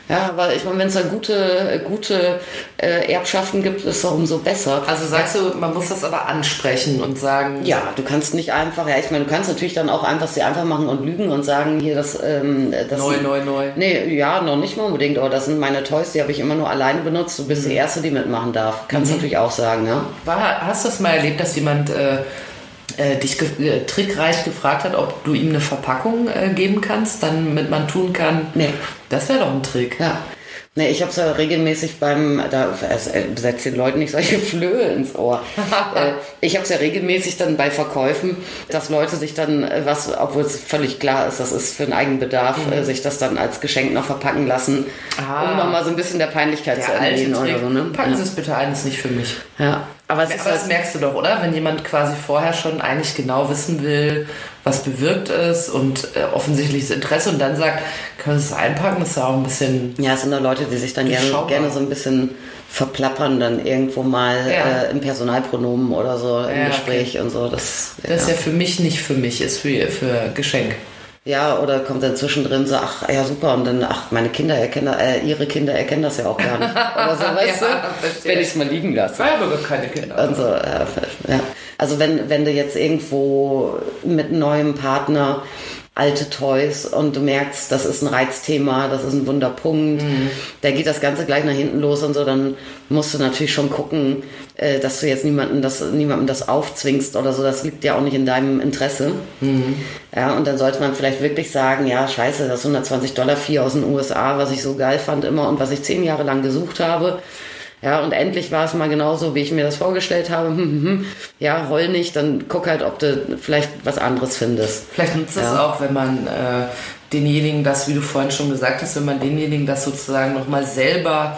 ja, weil ich meine, wenn es da gute, gute äh, Erbschaften gibt, ist es umso besser. Also sagst du, man muss das aber ansprechen und sagen, Ja, du kannst nicht einfach, ja, ich meine, du kannst natürlich dann auch einfach sie einfach machen und lügen und sagen, hier, das, ähm, das neu, neu, neu. Nee, ja, noch nicht mal unbedingt, aber das sind meine Toys, die habe ich immer nur alleine benutzt. Du bist Mhm. die Erste, die mitmachen darf. Kannst natürlich auch sagen, ja. War, hast du das mal erlebt, dass jemand äh, dich ge äh, trickreich gefragt hat, ob du ihm eine Verpackung äh, geben kannst, damit man tun kann? Nee. Das wäre doch ein Trick. Ja. Nee, ich habe es ja regelmäßig beim, da äh, setzt den Leuten nicht solche Flöhe ins Ohr. äh, ich habe es ja regelmäßig dann bei Verkäufen, dass Leute sich dann äh, was, obwohl es völlig klar ist, das ist für einen Eigenbedarf, äh, sich das dann als Geschenk noch verpacken lassen, Ah. um nochmal so ein bisschen der Peinlichkeit zu Der alte entgehen oder so. Ne? Packen. Sie es bitte ein, ist nicht für mich. ja. Aber es ist Aber das halt, merkst du doch, oder? Wenn jemand quasi vorher schon eigentlich genau wissen will, was bewirkt ist und äh, offensichtliches Interesse und dann sagt, können Sie es einpacken, das ist ja auch ein bisschen. Ja, es sind da Leute, die sich dann gerne, gerne so ein bisschen verplappern dann irgendwo mal Ja. äh, im Personalpronomen oder so im Ja, Gespräch und so. Das, Das ist ja für mich nicht für mich, ist für, für Geschenk. Ja, oder kommt dann zwischendrin so, ach ja super, und dann, ach, meine Kinder erkennen, äh, ihre Kinder erkennen das ja auch gar nicht. Oder so, weißt Ja, du? Wenn ich es mal liegen lasse. Ich habe aber keine Kinder. Und so, ja, ja. Also wenn, wenn du jetzt irgendwo mit neuem Partner alte Toys und du merkst, das ist ein Reizthema, das ist ein Wunderpunkt, da geht das Ganze gleich nach hinten los und so, dann musst du natürlich schon gucken, äh, dass du jetzt niemanden das, niemandem das aufzwingst oder so, das liegt ja auch nicht in deinem Interesse. Ja, und dann sollte man vielleicht wirklich sagen, ja, scheiße, das 120 Dollar Vieh aus den USA, was ich so geil fand immer und was ich zehn Jahre lang gesucht habe. Ja, und endlich war es mal genauso, wie ich mir das vorgestellt habe. Hm, hm, hm. Ja, heul nicht, dann guck halt, ob du vielleicht was anderes findest. Vielleicht nutzt es Ja. auch, wenn man äh, denjenigen das, wie du vorhin schon gesagt hast, wenn man denjenigen das sozusagen nochmal selber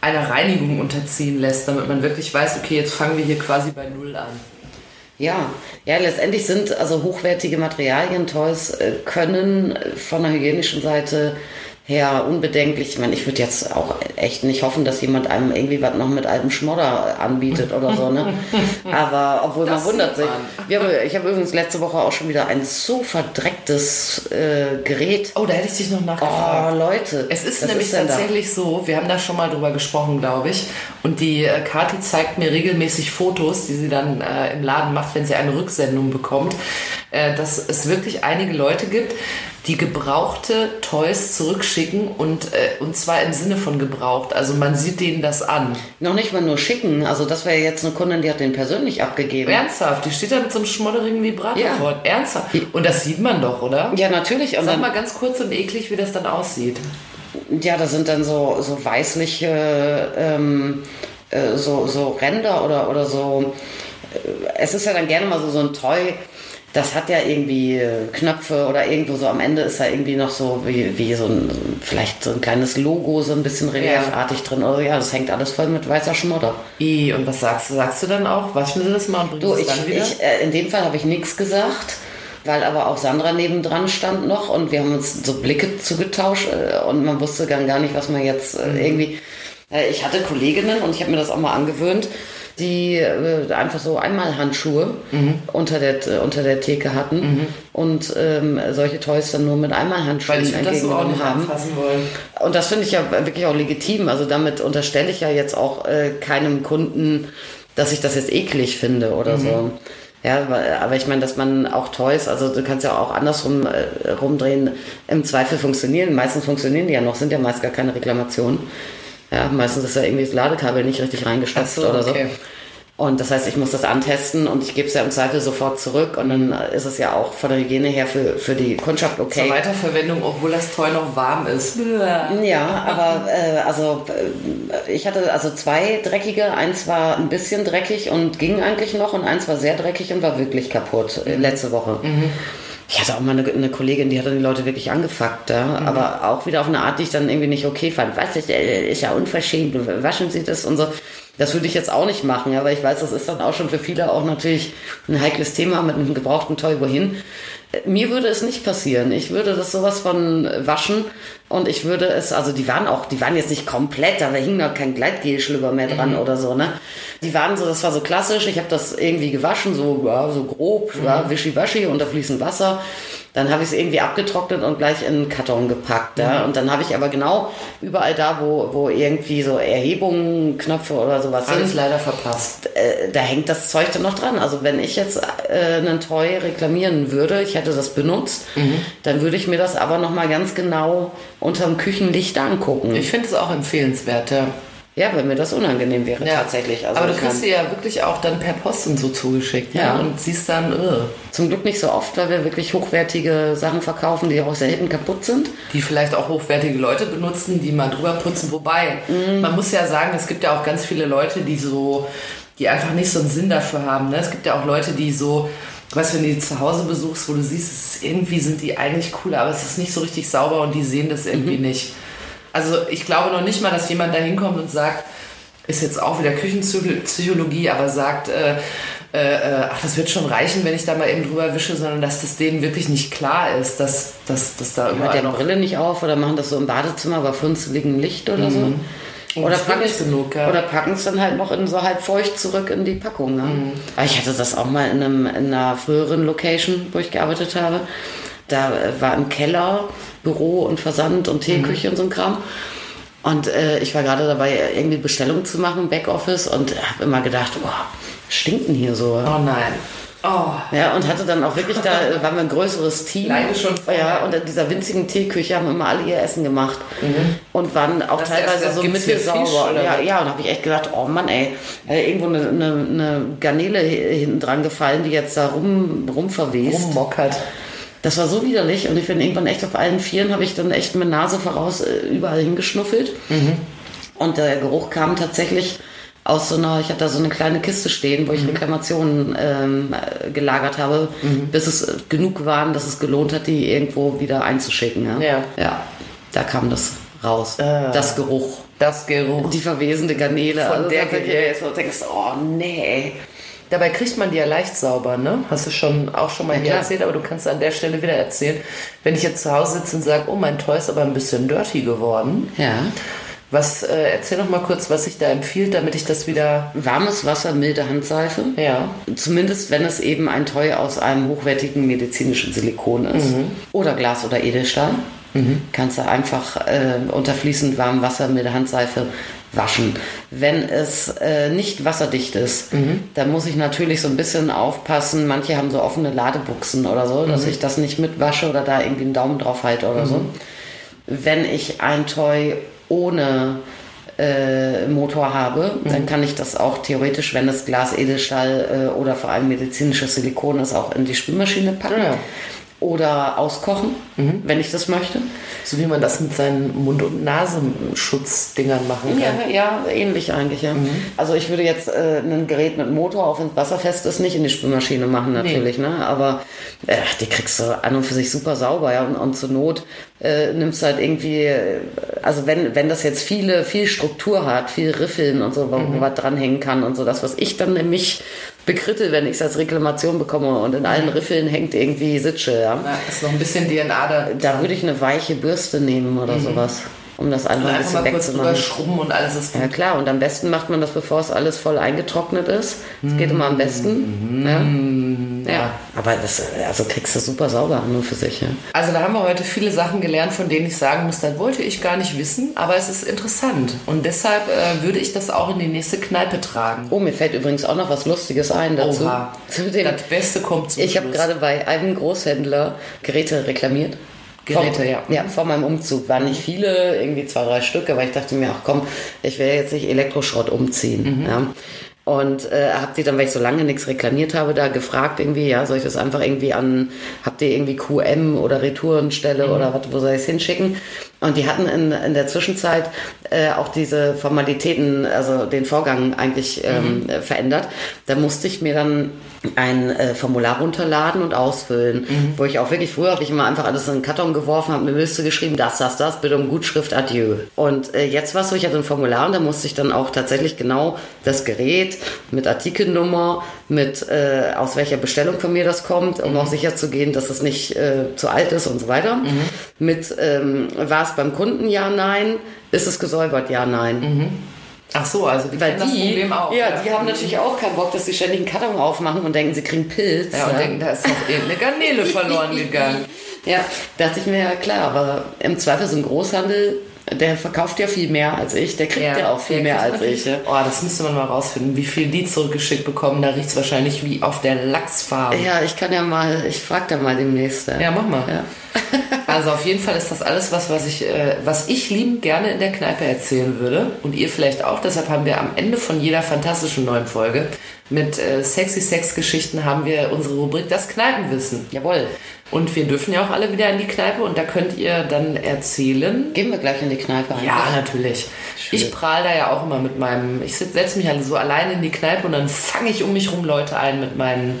einer Reinigung unterziehen lässt, damit man wirklich weiß, okay, jetzt fangen wir hier quasi bei Null an. Ja, ja, letztendlich sind also hochwertige Materialien, Toys äh, können von der hygienischen Seite her unbedenklich. Ich meine, ich würde jetzt auch echt nicht hoffen, dass jemand einem irgendwie was noch mit altem Schmodder anbietet oder so, ne? Aber obwohl Das man wundert sich. haben, ich habe übrigens letzte Woche auch schon wieder ein so verdrecktes äh, Gerät. Oh, da hätte ich dich noch nachgefragt. Oh, Leute. Es ist nämlich da? tatsächlich so, wir haben da schon mal drüber gesprochen, glaube ich. Und die äh, Kathi zeigt mir regelmäßig Fotos, die sie dann äh, im Laden macht, wenn sie eine Rücksendung bekommt, äh, dass es wirklich einige Leute gibt, die gebrauchte Toys zurückschicken und, äh, und zwar im Sinne von gebraucht. Also man sieht denen das an. Noch nicht mal nur schicken. Also das wäre jetzt eine Kundin, die hat den persönlich abgegeben. Ernsthaft, die steht da mit so einem schmodderigen Vibrator Ja. vor. Ernsthaft. Und das sieht man doch, oder? Ja, natürlich. Und Sag mal ganz kurz und eklig, wie das dann aussieht. Ja, das sind dann so, so weißliche, ähm, äh, so, so Ränder oder, oder so. Äh, es ist ja dann gerne mal so, so ein Toy, das hat ja irgendwie äh, Knöpfe oder irgendwo so am Ende ist da irgendwie noch so wie, wie so ein, vielleicht so ein kleines Logo, so ein bisschen reliefartig drin. Oder ja, das hängt alles voll mit weißer Schmodder. I, und was sagst du? Sagst du dann auch, waschen sie das mal und bringen Du, es ich, dann wieder? ich, äh, in dem Fall habe ich nichts gesagt, weil aber auch Sandra nebendran stand noch und wir haben uns so Blicke zugetauscht äh, und man wusste dann gar nicht, was man jetzt äh, Mhm. irgendwie. Äh, ich hatte Kolleginnen und ich habe mir das auch mal angewöhnt, die äh, einfach so einmal Handschuhe Mhm. unter, der, äh, unter der Theke hatten und ähm, solche Toys dann nur mit einmal Handschuhen Weil ich würde das so auch entgegengenommen nicht haben. wollen. Und das finde ich ja wirklich auch legitim. Also damit unterstelle ich ja jetzt auch äh, keinem Kunden, dass ich das jetzt eklig finde oder so. Ja, aber ich meine, dass man auch Toys, also du kannst ja auch andersrum äh, rumdrehen, im Zweifel funktionieren. Meistens funktionieren die ja noch, sind ja meist gar keine Reklamationen. Ja, meistens ist ja irgendwie das Ladekabel nicht richtig reingestopft so, oder so. okay. Und das heißt, ich muss das antesten und ich gebe es ja im Zweifel sofort zurück und dann ist es ja auch von der Hygiene her für, für die Kundschaft okay. Zur Weiterverwendung, obwohl das Toy noch warm ist. Ja, aber äh, also äh, ich hatte also zwei dreckige. Eins war ein bisschen dreckig und ging eigentlich noch und eins war sehr dreckig und war wirklich kaputt äh, letzte Woche. Ich hatte auch mal eine, eine Kollegin, die hat dann die Leute wirklich angefuckt, ja? aber auch wieder auf eine Art, die ich dann irgendwie nicht okay fand. Was ist, äh, ist ja unverschämt, waschen Sie das und so. Das würde ich jetzt auch nicht machen, weil ich weiß, das ist dann auch schon für viele auch natürlich ein heikles Thema mit einem gebrauchten Toy wohin. Äh, Mir würde es nicht passieren. Ich würde das sowas von waschen und ich würde es, also die waren auch, die waren jetzt nicht komplett, da hing noch kein Gleitgelschlüpper mehr dran oder so, ne? Die waren so, das war so klassisch, ich habe das irgendwie gewaschen, so, ja, so grob, ja, wischiwaschi unter fließend Wasser. Dann habe ich es irgendwie abgetrocknet und gleich in einen Karton gepackt. Ja? Und dann habe ich aber genau überall da, wo, wo irgendwie so Erhebungen, Knöpfe oder sowas sind, Alles leider verpasst. äh, da hängt das Zeug dann noch dran. Also wenn ich jetzt äh, einen Toy reklamieren würde, ich hätte das benutzt, dann würde ich mir das aber nochmal ganz genau unterm Küchenlicht angucken. Ich finde es auch empfehlenswert, ja. Ja, wenn mir das unangenehm wäre ja. tatsächlich. Also Aber du kriegst sie ja wirklich auch dann per Post und so zugeschickt. Ja. Ne? Und siehst dann, äh, zum Glück nicht so oft, weil wir wirklich hochwertige Sachen verkaufen, die auch selten kaputt sind. die vielleicht auch hochwertige Leute benutzen, die mal drüber putzen. Wobei, Mhm. man muss ja sagen, es gibt ja auch ganz viele Leute, die so, die einfach nicht so einen Sinn dafür haben. Ne? Es gibt ja auch Leute, die so, weißt du, wenn du die zu Hause besuchst, wo du siehst, irgendwie sind die eigentlich cool, aber es ist nicht so richtig sauber und die sehen das irgendwie Mhm. nicht. Also ich glaube noch nicht mal, dass jemand da hinkommt und sagt, ist jetzt auch wieder Küchenpsychologie, aber sagt, äh, äh, äh, ach, das wird schon reichen, wenn ich da mal eben drüber wische, sondern dass das denen wirklich nicht klar ist, dass, dass, dass da Hat überall der noch Brille nicht auf oder machen das so im Badezimmer bei funzeligem Licht oder so. Oder packen genug, ja. oder packen es dann halt noch in so halb feucht zurück in die Packung. Ne? Mhm. Ich hatte das auch mal in, einem, in einer früheren Location, wo ich gearbeitet habe. Da äh, war im Keller Büro und Versand und Teeküche und so ein Kram. Und äh, ich war gerade dabei, irgendwie Bestellungen zu machen, Backoffice, und habe immer gedacht, boah, stinken hier so. Oh nein. Oh. Ja, und hatte dann auch wirklich, da äh, waren wir ein größeres Team. Leide schon vorher. Ja, und in dieser winzigen Teeküche haben immer alle ihr Essen gemacht. Und waren auch erst teilweise so hier mittelsauber. Ja, ja, und habe ich echt gedacht, oh Mann, ey, äh, irgendwo eine, eine, eine Garnele hi- hinten dran gefallen, die jetzt da rum, rumverwest. Rummockert. Das war so widerlich und ich bin irgendwann echt auf allen Vieren, habe ich dann echt mit Nase voraus äh, überall hingeschnuffelt. Und der Geruch kam tatsächlich aus so einer, ich hatte da so eine kleine Kiste stehen, wo ich Reklamationen ähm, äh, gelagert habe, bis es äh, genug waren, dass es gelohnt hat, die irgendwo wieder einzuschicken. Ja, Ja. ja da kam das raus. Das Geruch. Das Geruch. Die verwesende Garnele. Von der da Garnele. jetzt so denkst, oh nee. Dabei kriegt man die ja leicht sauber, ne? Hast du schon auch schon mal hier klar. erzählt, aber du kannst an der Stelle wieder erzählen. Wenn ich jetzt zu Hause sitze und sage, oh, mein Toy ist aber ein bisschen dirty geworden. Ja. Was, äh, erzähl noch mal kurz, was sich da empfiehlt, damit ich das wieder. Warmes Wasser, milde Handseife. Ja. Zumindest wenn es eben ein Toy aus einem hochwertigen medizinischen Silikon ist. Oder Glas oder Edelstahl. Kannst du einfach äh, unter fließend warmem Wasser mit der Handseife waschen. Wenn es äh, nicht wasserdicht ist, dann muss ich natürlich so ein bisschen aufpassen. Manche haben so offene Ladebuchsen oder so, dass ich das nicht mitwasche oder da irgendwie einen Daumen drauf halte oder so. Wenn ich ein Toy ohne äh, Motor habe, dann kann ich das auch theoretisch, wenn es Glas, Edelstahl äh, oder vor allem medizinisches Silikon ist, auch in die Spülmaschine packen. Ja. Oder auskochen, wenn ich das möchte. So wie man das mit seinen Mund- und Nasenschutzdingern machen kann. Ja, ja, ähnlich eigentlich, ja. Also ich würde jetzt äh, ein Gerät mit Motor, auch wenn es wasserfest ist, nicht in die Spülmaschine machen natürlich, ne? Aber äh, die kriegst du an und für sich super sauber, ja. Und, und zur Not äh, nimmst du halt irgendwie, äh, also wenn, wenn das jetzt viele, viel Struktur hat, viel Riffeln und so, wo wo was dranhängen kann und so, das, was ich dann nämlich bekritte, wenn ich es als Reklamation bekomme und in allen Riffeln hängt irgendwie Sitsche, ja. Ja, ist noch ein bisschen DNA da. Da würde ich eine weiche Bürste nehmen oder sowas, um das einfach ein bisschen wegzumachen. und alles ist gut. Ja klar, und am besten macht man das, bevor es alles voll eingetrocknet ist. Das geht immer am besten. Ja. ja. Aber das also kriegst du super sauber an nur für sich. Ja. Also da haben wir heute viele Sachen gelernt, von denen ich sagen muss, das wollte ich gar nicht wissen, aber es ist interessant. Und deshalb äh, würde ich das auch in die nächste Kneipe tragen. Oh, mir fällt übrigens auch noch was Lustiges ein dazu. Oha. Zu dem, Das Beste kommt zum ich habe gerade bei einem Großhändler Geräte reklamiert. Geräte, vor, ja. Ja, vor meinem Umzug. Waren nicht viele, irgendwie zwei, drei Stück, aber ich dachte mir, ach komm, ich will jetzt nicht Elektroschrott umziehen. Mhm. Ja. Und äh, habt ihr dann, weil ich so lange nichts reklamiert habe, da gefragt irgendwie, ja, soll ich das einfach irgendwie an, habt ihr irgendwie QM oder Retourenstelle Mhm. oder was, wo soll ich es hinschicken? Und die hatten in, in der Zwischenzeit äh, auch diese Formalitäten, also den Vorgang eigentlich ähm, äh, verändert. Da musste ich mir dann ein äh, Formular runterladen und ausfüllen, wo ich auch wirklich früher habe ich immer einfach alles in den Karton geworfen, habe eine Liste geschrieben, das, das, das, bitte um Gutschrift, adieu. Und äh, jetzt war es so, ich hatte ein Formular und da musste ich dann auch tatsächlich genau das Gerät mit Artikelnummer, mit äh, aus welcher Bestellung von mir das kommt, um auch sicher zu gehen, dass es nicht äh, zu alt ist und so weiter. Mit ähm, war es beim Kunden ja, nein, ist es gesäubert, ja, nein. Ach so, also die Weil das die, Problem auch. ja, die haben natürlich auch keinen Bock, dass sie ständig einen Karton aufmachen und denken, sie kriegen Pilz. Ja, und denken, da ist noch irgendeine Garnele verloren gegangen. Ja, dachte ich mir, ja klar, aber im Zweifel so ein Großhandel, der verkauft ja viel mehr als ich, der kriegt ja, auch viel mehr als ich. Ja. Oh, das müsste man mal rausfinden, wie viel die zurückgeschickt bekommen. Da riecht es wahrscheinlich wie auf der Lachsfarbe. ja, ich kann ja mal, ich frag da mal demnächst. Ja, Ja, mach mal. Ja. Also auf jeden Fall ist das alles was, was ich, äh, was ich liebend gerne in der Kneipe erzählen würde und ihr vielleicht auch. Deshalb haben wir am Ende von jeder fantastischen neuen Folge mit äh, sexy Sex-Geschichten haben wir unsere Rubrik das Kneipenwissen. Jawohl. Und wir dürfen ja auch alle wieder in die Kneipe und da könnt ihr dann erzählen. Gehen wir gleich in die Kneipe eigentlich? Ja, natürlich. Ich prahl da ja auch immer mit meinem, ich setze mich halt so alleine in die Kneipe und dann fange ich um mich rum Leute ein mit meinen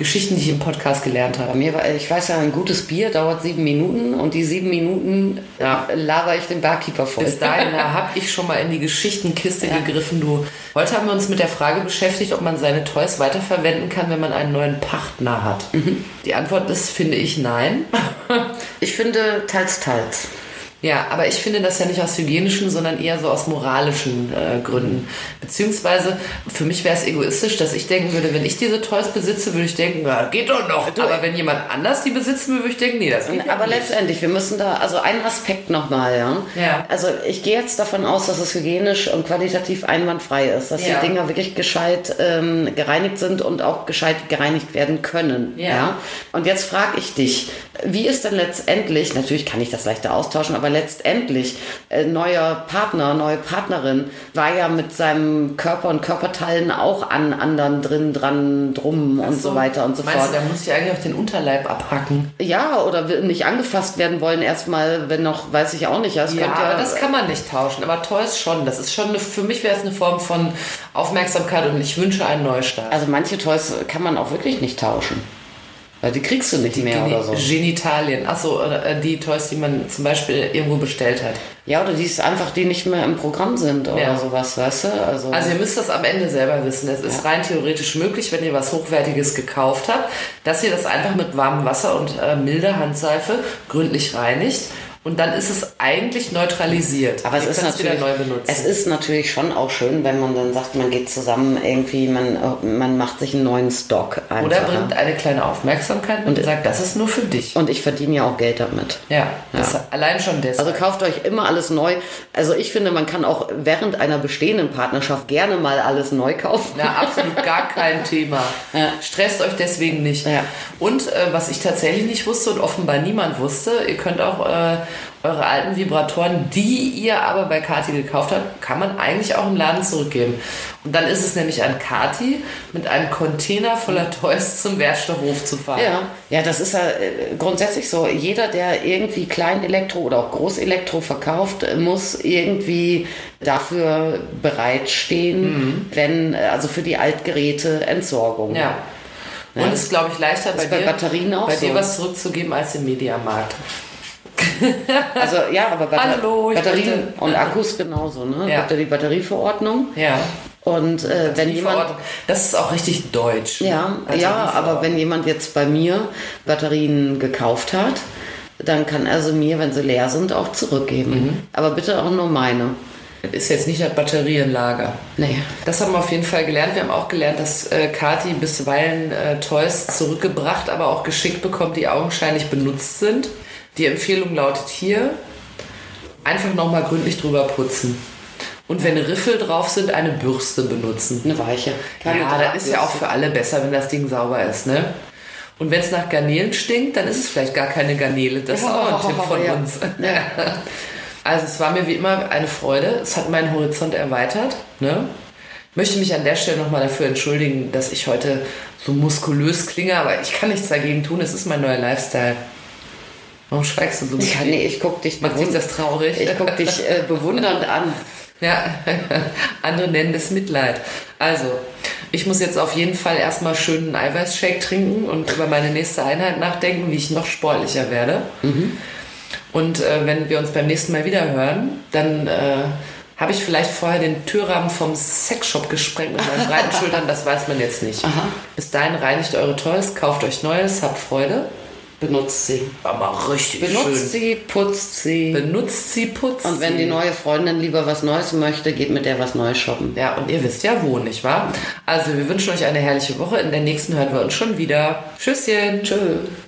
Geschichten, die ich im Podcast gelernt habe. mir war, ich weiß ja, ein gutes Bier dauert sieben Minuten und die sieben Minuten Ja. laber ich den Barkeeper voll. Bis dahin habe ich schon mal in die Geschichtenkiste gegriffen. Du. Heute haben wir uns mit der Frage beschäftigt, ob man seine Toys weiterverwenden kann, wenn man einen neuen Partner hat. Die Antwort ist, finde ich, nein. Ich finde teils, teils. Ja, aber ich finde das ja nicht aus hygienischen, sondern eher so aus moralischen äh, Gründen. Beziehungsweise für mich wäre es egoistisch, dass ich denken würde, wenn ich diese Toys besitze, würde ich denken, ja, geht doch noch. Du, aber wenn jemand anders die besitzen will, würde ich denken, nee, das geht ja Aber nicht. letztendlich, wir müssen da, also ein Aspekt nochmal, ja. Ja. Also ich gehe jetzt davon aus, dass es hygienisch und qualitativ einwandfrei ist, dass Ja. die Dinger wirklich gescheit ähm, gereinigt sind und auch gescheit gereinigt werden können. Ja. Und jetzt frage ich dich, wie ist denn letztendlich, natürlich kann ich das leichter austauschen, aber letztendlich äh, neuer Partner, neue Partnerin war ja mit seinem Körper und Körperteilen auch an anderen drin, dran, drum und so, weiter und so fort. du, da muss ich eigentlich auch den Unterleib abhacken? Ja, oder will nicht angefasst werden wollen erstmal, wenn noch, weiß ich auch nicht. Ja, es Ja, aber das kann man nicht tauschen. Aber Toys schon. Das ist schon, eine, für mich wäre es eine Form von Aufmerksamkeit und ich wünsche einen Neustart. also manche Toys kann man auch wirklich nicht tauschen. Weil die kriegst du nicht mehr Geni- oder so. Genitalien. Achso, äh, die Toys, die man zum Beispiel irgendwo bestellt hat. Ja, oder die ist einfach, die nicht mehr im Programm sind oder Ja. sowas, weißt du? Also, Also ihr müsst das am Ende selber wissen. Es ist rein theoretisch möglich, wenn ihr was Hochwertiges gekauft habt, dass ihr das einfach mit warmem Wasser und äh, milder Handseife gründlich reinigt und dann ist es eigentlich neutralisiert. aber es ist natürlich, es ist natürlich schon auch schön, wenn man dann sagt, man geht zusammen irgendwie, man, man macht sich einen neuen Stock einfach. Oder bringt eine kleine Aufmerksamkeit mit und sagt, das ist nur für dich. und ich verdiene ja auch Geld damit. Ja, das allein schon deshalb. Also kauft euch immer alles neu. Also ich finde, man kann auch während einer bestehenden Partnerschaft gerne mal alles neu kaufen. Na, absolut gar kein Thema. Stresst euch deswegen nicht. Ja. Und äh, was ich tatsächlich nicht wusste und offenbar niemand wusste, ihr könnt auch äh, eure alten Vibratoren, die ihr aber bei Kati gekauft habt, kann man eigentlich auch im Laden zurückgeben. Und dann ist es nämlich an Kati, mit einem Container voller Toys zum Werkstoffhof zu fahren. Ja, ja, das ist ja äh, grundsätzlich so. Jeder, der irgendwie Kleinelektro oder auch Großelektro verkauft, äh, muss irgendwie dafür bereitstehen, wenn, äh, also für die Altgeräte Entsorgung. Ja. Und es ist, glaube ich, leichter bei, bei dir, Batterien auch bei dir so. was zurückzugeben als im Mediamarkt. Also ja, aber Batter Hallo, Batterien wollte- und Akkus genauso, ne? Ja. Die Batterieverordnung. Ja. Und äh, wenn jemand. Das ist auch richtig deutsch. Ja, ja, aber wenn jemand jetzt bei mir Batterien gekauft hat, dann kann er sie mir, wenn sie leer sind, auch zurückgeben. Mhm. Aber bitte auch nur meine. Das ist jetzt nicht das Batterienlager. Nee. Das haben wir auf jeden Fall gelernt. Wir haben auch gelernt, dass äh, Kati bisweilen äh, Toys zurückgebracht, aber auch geschickt bekommt, die augenscheinlich benutzt sind. Die Empfehlung lautet hier, einfach nochmal gründlich drüber putzen. Und wenn Riffel drauf sind, eine Bürste benutzen. Eine weiche. Keine ja, das ist ja auch für alle besser, wenn das Ding sauber ist, ne? Und wenn es nach Garnelen stinkt, dann ist es vielleicht gar keine Garnele. Das ist auch ein Tipp von Ja. uns. Also es war mir wie immer eine Freude. Es hat meinen Horizont erweitert. Ne? Ich möchte mich an der Stelle nochmal dafür entschuldigen, dass ich heute so muskulös klinge, aber ich kann nichts dagegen tun. Es ist mein neuer Lifestyle. Warum schweigst du so? Ja, nee, ich guck dich, Macht dich das traurig? ich guck dich äh, bewundernd an. Ja, andere nennen das Mitleid. Also, ich muss jetzt auf jeden Fall erstmal schön einen Eiweißshake trinken und über meine nächste Einheit nachdenken, wie ich noch sportlicher werde. Und äh, wenn wir uns beim nächsten Mal wieder hören, dann äh, habe ich vielleicht vorher den Türrahmen vom Sexshop gesprengt mit meinen breiten Schultern, das weiß man jetzt nicht. Bis dahin reinigt eure Toys, kauft euch Neues, habt Freude. Benutzt sie. Aber richtig Benutzt schön. sie, putzt sie. Benutzt sie, putzt und wenn sie. die neue Freundin lieber was Neues möchte, geht mit der was Neues shoppen. Ja, und ihr wisst ja wo, nicht wahr? Also, wir wünschen euch eine herrliche Woche. In der nächsten hören wir uns schon wieder. Tschüsschen. Tschö.